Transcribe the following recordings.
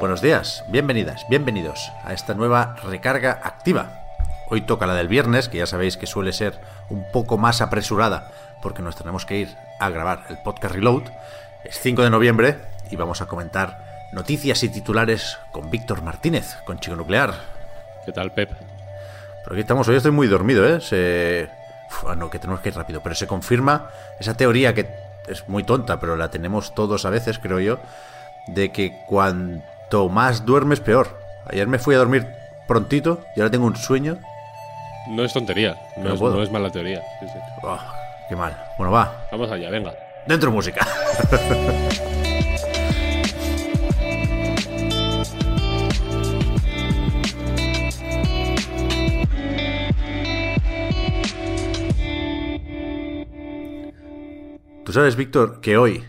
Buenos días, bienvenidas, bienvenidos a esta nueva recarga activa. Hoy toca la del viernes, que ya sabéis que suele ser un poco más apresurada porque nos tenemos que ir a grabar el podcast Reload. Es 5 de noviembre y vamos a comentar noticias y titulares con Víctor Martínez, con Chico Nuclear. ¿Qué tal, Pep? Pero aquí estamos, hoy estoy muy dormido, ¿eh? Se... Uf, ah, no, que tenemos que ir rápido, pero se confirma esa teoría que es muy tonta, pero la tenemos todos a veces, creo yo, de que cuanto más duermes, peor. Ayer me fui a dormir prontito y ahora tengo un sueño. No es tontería, no, No es, no es mala teoría. Sí, sí. Oh, qué mal. Bueno, va, Vamos allá, venga. dentro música. Tú sabes, Víctor, que hoy,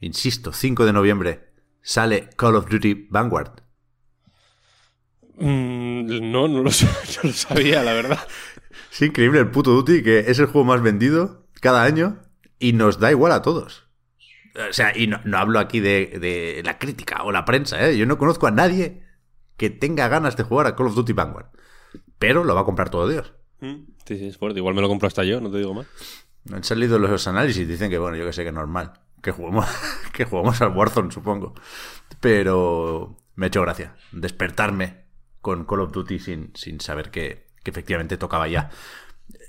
insisto, 5 de noviembre, sale Call of Duty Vanguard. Mm, no, no lo, sa- no lo sabía, la verdad. Es increíble el puto Duty, que es el juego más vendido cada año y nos da igual a todos. O sea, y no, no hablo aquí de, de la crítica o la prensa, ¿eh? Yo no conozco a nadie que tenga ganas de jugar a Call of Duty Vanguard. Pero lo va a comprar todo Dios. Sí, sí, es fuerte. Igual me lo compro hasta yo, no te digo más. Han salido los análisis, dicen que, bueno, yo que sé que es normal. Que juguemos, que al Warzone, supongo. Pero me ha hecho gracia despertarme con Call of Duty sin, sin saber que, que efectivamente tocaba ya.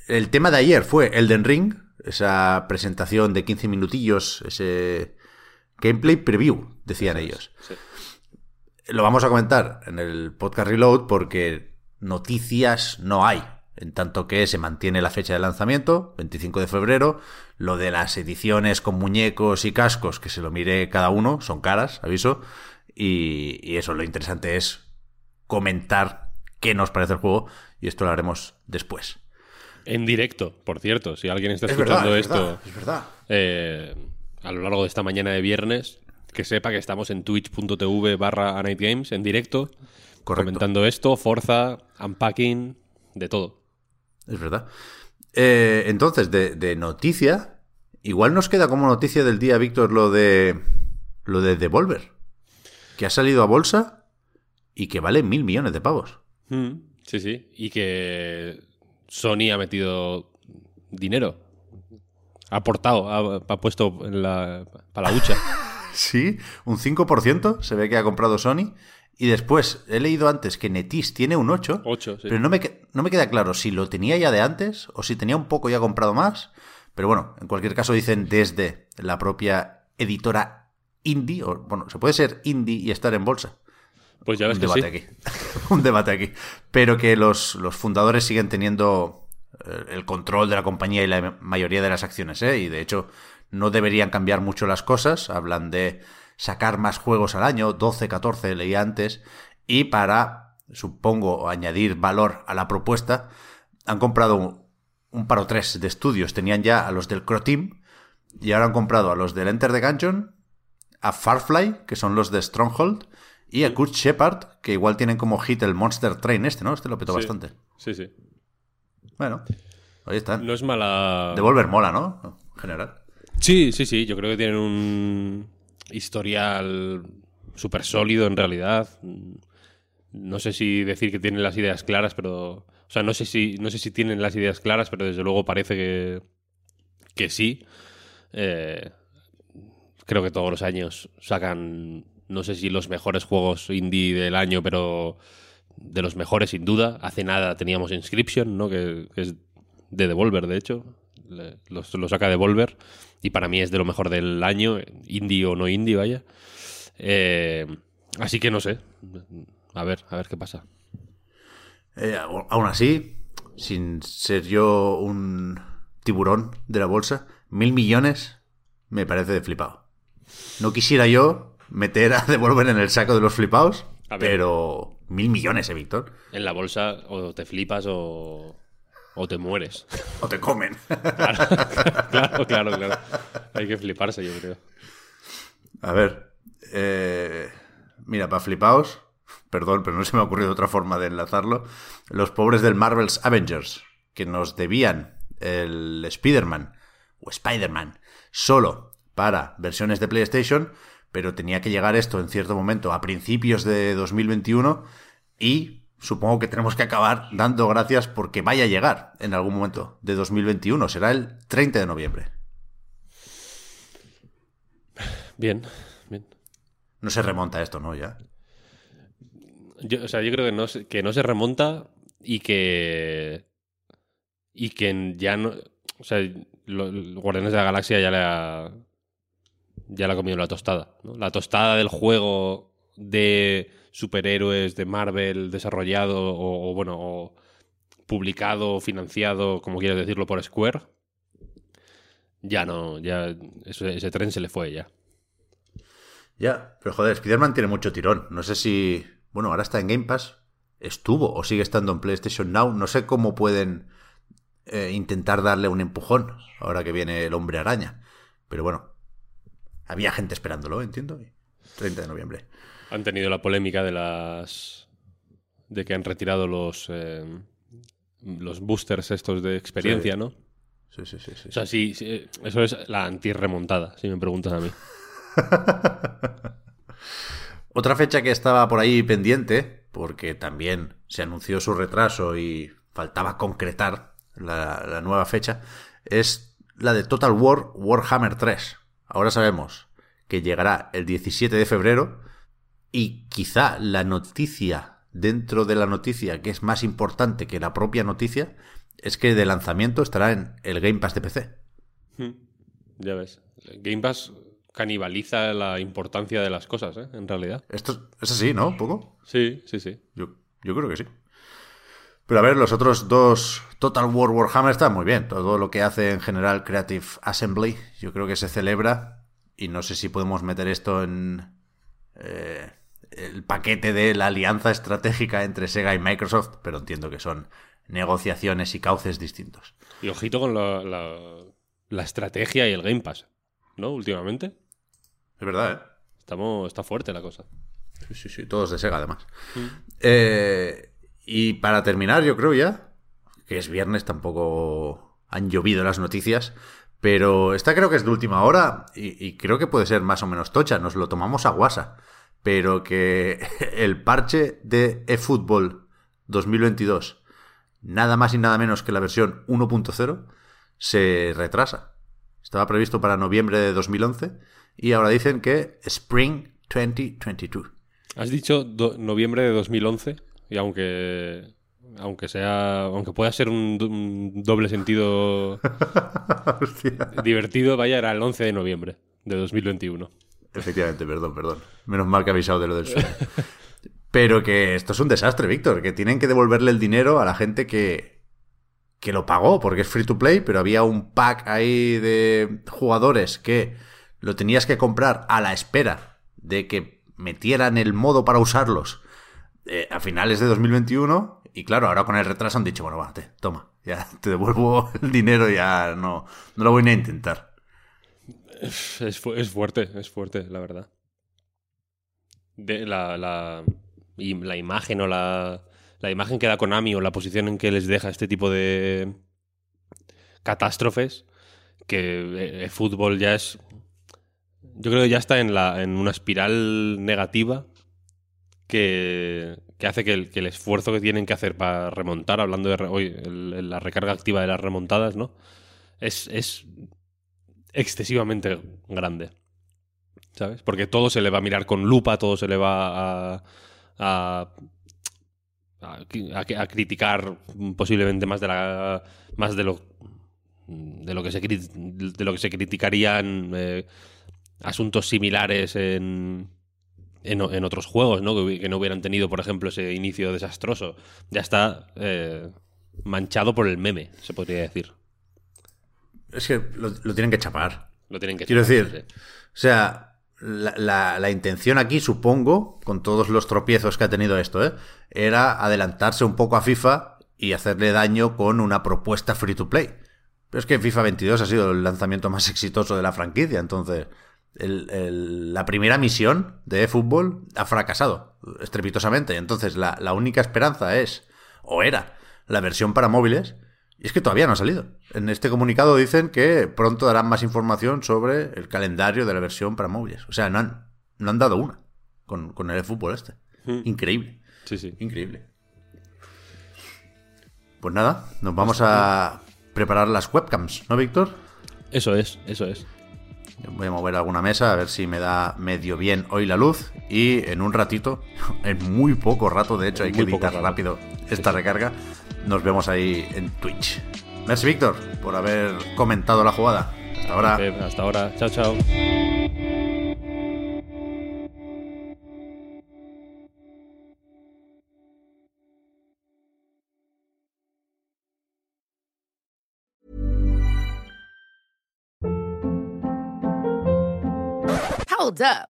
El tema de ayer fue Elden Ring, esa presentación de 15 minutillos, ese gameplay preview, decían ellos. Lo vamos a comentar en el podcast Reload porque noticias no hay. En tanto que se mantiene la fecha de lanzamiento, 25 de febrero. Lo de las ediciones con muñecos y cascos, que se lo mire cada uno, son caras, aviso. Y, y eso, lo interesante es comentar qué nos parece el juego. Y esto lo haremos después. En directo, por cierto. Si alguien está Es escuchando es esto verdad, es verdad. eh, a lo largo de esta mañana de viernes, que sepa que estamos en twitch.tv barra Games en directo, Correcto. comentando esto, Forza, Unpacking, de todo. Es verdad. Eh, entonces, de, de noticia, igual nos queda como noticia del día, Víctor, lo de lo de Devolver, que ha salido a bolsa y que vale mil millones de pavos. Mm, Sí, sí. Y que Sony ha metido dinero. Ha aportado, ha, ha puesto en la, para la hucha. Sí, un 5% se ve que ha comprado Sony. Y después, he leído antes que Netis tiene un 8. 8, sí. Pero no me, no me queda claro si lo tenía ya de antes o si tenía un poco y ha comprado más. Pero bueno, en cualquier caso dicen desde la propia editora indie. O, bueno, se puede ser indie y estar en bolsa. Pues ya ves un que debate sí. aquí. un debate aquí. Pero que los, los fundadores siguen teniendo eh, el control de la compañía y la mayoría de las acciones, ¿eh? Y de hecho, no deberían cambiar mucho las cosas. Hablan de sacar más juegos al año, 12, 14, leía antes. Y para, supongo, añadir valor a la propuesta, han comprado un, un par o tres de estudios. Tenían ya a los del Crow Team y ahora han comprado a los del Enter the Gungeon, a Farfly, que son los de Stronghold, y a Kurt Shepard, que igual tienen como hit el Monster Train este, ¿no? Este lo petó Sí. bastante. Sí, sí. Bueno, ahí están. No es mala. Devolver mola, ¿no? En general. Sí, sí, sí. Yo creo que tienen un historial súper sólido en realidad. No sé si decir que tienen las ideas claras, pero. O sea, no sé si, no sé si tienen las ideas claras, pero desde luego parece que, que sí. Eh, creo que todos los años sacan, no sé si los mejores juegos indie del año, pero de los mejores sin duda. Hace nada teníamos Inscription, ¿no? que, que es de Devolver, de hecho. Le- los- lo saca Devolver y para mí es de lo mejor del año, indie o no indie, vaya. Eh, así que no sé. A ver, a ver qué pasa. Eh, aún así, sin ser yo un tiburón de la bolsa, mil millones me parece de flipado. No quisiera yo meter a Devolver en el saco de los flipados, pero mil millones, ¿eh, Víctor? En la bolsa o te flipas o, o te mueres. O te comen. Claro, claro, claro, claro. Hay que fliparse, yo creo. A ver, eh, mira, para flipaos, perdón, pero no se me ha ocurrido otra forma de enlazarlo, los pobres del Marvel's Avengers, que nos debían el Spider-Man o Spider-Man solo para versiones de PlayStation, pero tenía que llegar esto en cierto momento a principios de 2021 y supongo que tenemos que acabar dando gracias porque vaya a llegar en algún momento de 2021, será el 30 de noviembre. Bien, bien. No se remonta esto, ¿no? Ya. Yo, o sea, yo creo que no, se, que no se remonta y que. Y que ya no. O sea, lo- lo- Guardianes de la Galaxia ya le ha. Ya le ha comido la tostada. ¿no? La tostada del juego de superhéroes de Marvel desarrollado o, bueno, o publicado, financiado, como quieras decirlo, por Square. Ya no, ya ese, tren se le fue ya. Ya, pero joder, Spider-Man tiene mucho tirón. No sé si. Bueno, ahora está en Game Pass. Estuvo o sigue estando en PlayStation Now. No sé cómo pueden eh, intentar darle un empujón ahora que viene el hombre araña. Pero bueno, había gente esperándolo, entiendo. y 30 de noviembre. Han tenido la polémica de las. de que han retirado los. eh, los boosters estos de experiencia, Sí. ¿no? Sí, sí, sí. sí. O sea, sí, sí, eso es la anti-remontada, si me preguntas a mí. Otra fecha que estaba por ahí pendiente, porque también se anunció su retraso y faltaba concretar la, la nueva fecha, es la de Total War Warhammer 3. Ahora sabemos que llegará el 17 de febrero y quizá la noticia dentro de la noticia que es más importante que la propia noticia es que de lanzamiento estará en el Game Pass de PC. Ya ves. Game Pass canibaliza la importancia de las cosas, ¿eh? En realidad. Esto es así, ¿no? ¿Un poco? Sí, sí, sí. Yo, yo creo que sí. Pero a ver, los otros dos Total War Warhammer están muy bien. Todo lo que hace en general Creative Assembly, yo creo que se celebra. Y no sé si podemos meter esto en eh, el paquete de la alianza estratégica entre Sega y Microsoft, pero entiendo que son negociaciones y cauces distintos. Y ojito con la, la, la estrategia y el Game Pass, ¿no? Últimamente. Es verdad, ¿eh? Estamos, está fuerte la cosa. Sí, sí, sí, todos de Sega además. Eh, y para terminar, yo creo ya, que es viernes, tampoco han llovido las noticias, pero esta creo que es de última hora y, y creo que puede ser más o menos tocha, nos lo tomamos a guasa, pero que el parche de eFootball 2022, nada más y nada menos que la versión 1.0, se retrasa. Estaba previsto para noviembre de 2011 y ahora dicen que Spring 2022. Has dicho noviembre de 2011 y aunque aunque sea aunque pueda ser un doble sentido divertido, vaya era el 11 de noviembre de 2021. Efectivamente, perdón, perdón. Menos mal que he avisado de lo del sueño. Pero que esto es un desastre, Víctor, que tienen que devolverle el dinero a la gente que, que lo pagó, porque es free to play, pero había un pack ahí de jugadores que lo tenías que comprar a la espera de que metieran el modo para usarlos eh, a finales de 2021. Y claro, ahora con el retraso han dicho, bueno, va, toma, ya te devuelvo el dinero, ya no, no lo voy a intentar. Es, es fuerte, es fuerte, la verdad. De la, la, la imagen o la, la imagen que da Konami o la posición en que les deja este tipo de catástrofes, que el fútbol ya es... Yo creo que ya está en, la, en una espiral negativa que, que hace que el, que el esfuerzo que tienen que hacer para remontar, hablando de hoy, la recarga activa de las remontadas, ¿no? Es, es excesivamente grande. ¿Sabes? Porque todo se le va a mirar con lupa, todo se le va a. a. criticar posiblemente más de la. más de lo. de lo que se, de lo que se criticarían eh, asuntos similares en. En, en otros juegos, ¿no? Que, que no hubieran tenido, por ejemplo, ese inicio desastroso. Ya está eh, manchado por el meme, se podría decir. Es que lo, lo tienen que chapar. Lo tienen que Quiero decir, sí. o sea, la, la- la intención aquí, supongo, con todos los tropiezos que ha tenido esto, ¿eh? era adelantarse un poco a FIFA y hacerle daño con una propuesta free to play. Pero es que FIFA 22 ha sido el lanzamiento más exitoso de la franquicia, entonces el- el- la primera misión de eFootball ha fracasado estrepitosamente. Entonces la, la única esperanza es, o era, la versión para móviles. Y es que todavía no ha salido. En este comunicado dicen que pronto darán más información sobre el calendario de la versión para móviles. O sea, no han, no han dado una con, con el fútbol este. Increíble. Sí, sí. Increíble. Pues nada, nos vamos a preparar las webcams, ¿no, Víctor? Eso es, eso es. Voy a mover alguna mesa a ver si me da medio bien hoy la luz. Y en un ratito, en muy poco rato, de hecho, hay que editar rápido esta recarga. Nos vemos ahí en Twitch. Merci, Víctor, por haber comentado la jugada. Hasta ahora. Hasta ahora. Chao, chao. Hold up.